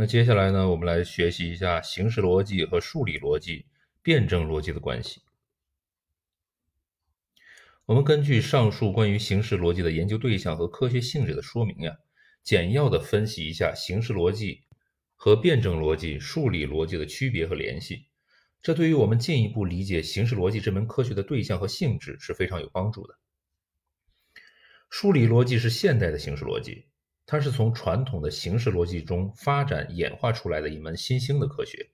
那接下来呢，我们来学习一下形式逻辑和数理逻辑、辩证逻辑的关系。我们根据上述关于形式逻辑的研究对象和科学性质的说明呀，简要的分析一下形式逻辑和辩证逻辑、数理逻辑的区别和联系。这对于我们进一步理解形式逻辑这门科学的对象和性质是非常有帮助的。数理逻辑是现代的形式逻辑。它是从传统的形式逻辑中发展演化出来的一门新兴的科学。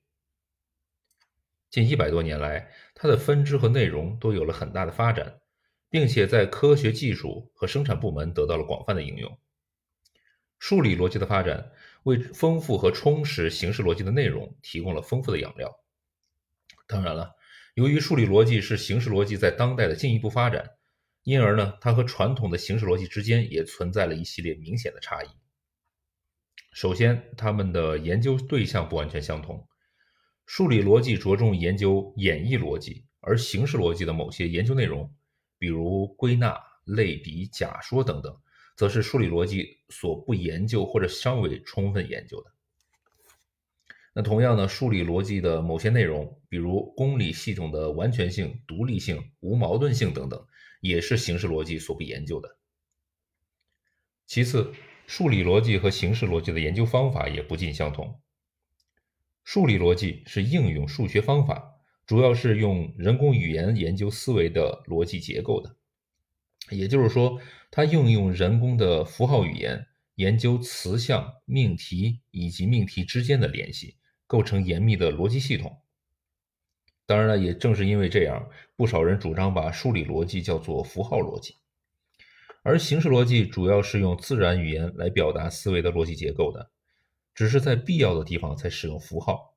近一百多年来，它的分支和内容都有了很大的发展，并且在科学技术和生产部门得到了广泛的应用。数理逻辑的发展为丰富和充实形式逻辑的内容提供了丰富的养料。当然了，由于数理逻辑是形式逻辑在当代的进一步发展。因而呢，它和传统的形式逻辑之间也存在了一系列明显的差异。首先，他们的研究对象不完全相同。数理逻辑着重研究演绎逻辑，而形式逻辑的某些研究内容，比如归纳、类比、假说等等，则是数理逻辑所不研究或者尚未充分研究的。那同样呢，数理逻辑的某些内容，比如公理系统的完全性、独立性、无矛盾性等等。也是形式逻辑所不研究的。其次，数理逻辑和形式逻辑的研究方法也不尽相同。数理逻辑是应用数学方法，主要是用人工语言研究思维的逻辑结构的，也就是说，它应用人工的符号语言研究词项、命题以及命题之间的联系，构成严密的逻辑系统。当然了，也正是因为这样，不少人主张把数理逻辑叫做符号逻辑，而形式逻辑主要是用自然语言来表达思维的逻辑结构的，只是在必要的地方才使用符号。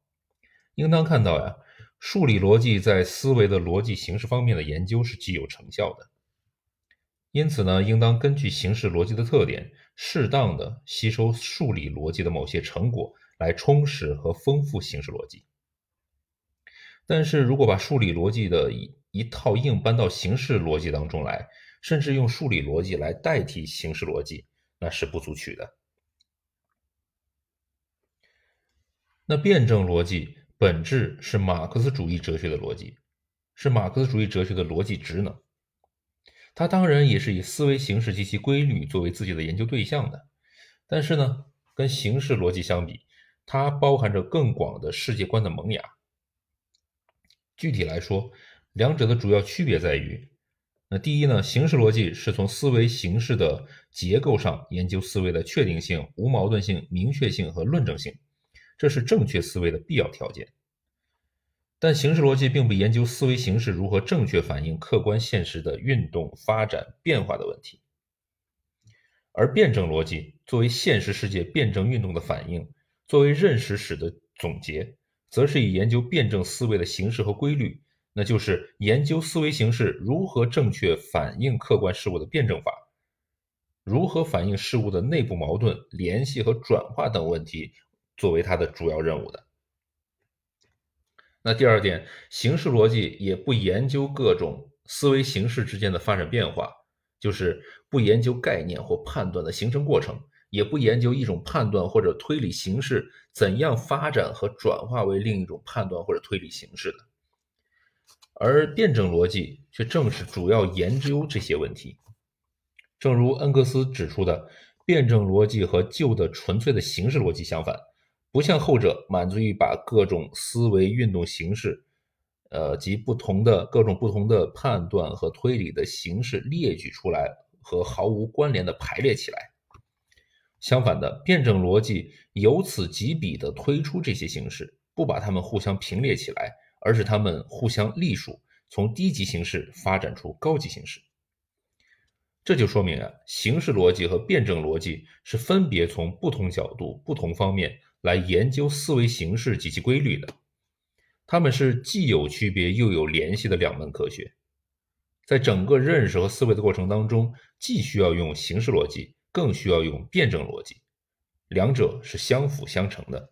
应当看到呀，数理逻辑在思维的逻辑形式方面的研究是具有成效的，因此呢，应当根据形式逻辑的特点，适当的吸收数理逻辑的某些成果，来充实和丰富形式逻辑。但是如果把数理逻辑的一一套硬搬到形式逻辑当中来，甚至用数理逻辑来代替形式逻辑，那是不足取的。那辩证逻辑本质是马克思主义哲学的逻辑，是马克思主义哲学的逻辑职能。它当然也是以思维形式及其规律作为自己的研究对象的，但是呢，跟形式逻辑相比，它包含着更广的世界观的萌芽。具体来说，两者的主要区别在于，那第一呢，形式逻辑是从思维形式的结构上研究思维的确定性、无矛盾性、明确性和论证性，这是正确思维的必要条件。但形式逻辑并不研究思维形式如何正确反映客观现实的运动、发展、变化的问题，而辩证逻辑作为现实世界辩证运动的反应，作为认识史的总结。则是以研究辩证思维的形式和规律，那就是研究思维形式如何正确反映客观事物的辩证法，如何反映事物的内部矛盾、联系和转化等问题，作为它的主要任务的。那第二点，形式逻辑也不研究各种思维形式之间的发展变化，就是不研究概念或判断的形成过程。也不研究一种判断或者推理形式怎样发展和转化为另一种判断或者推理形式的，而辩证逻辑却正是主要研究这些问题。正如恩格斯指出的，辩证逻辑和旧的纯粹的形式逻辑相反，不像后者满足于把各种思维运动形式，呃及不同的各种不同的判断和推理的形式列举出来和毫无关联的排列起来。相反的，辩证逻辑由此及彼地推出这些形式，不把它们互相平列起来，而是它们互相隶属，从低级形式发展出高级形式。这就说明啊，形式逻辑和辩证逻辑是分别从不同角度、不同方面来研究思维形式及其规律的。它们是既有区别又有联系的两门科学，在整个认识和思维的过程当中，既需要用形式逻辑。更需要用辩证逻辑，两者是相辅相成的。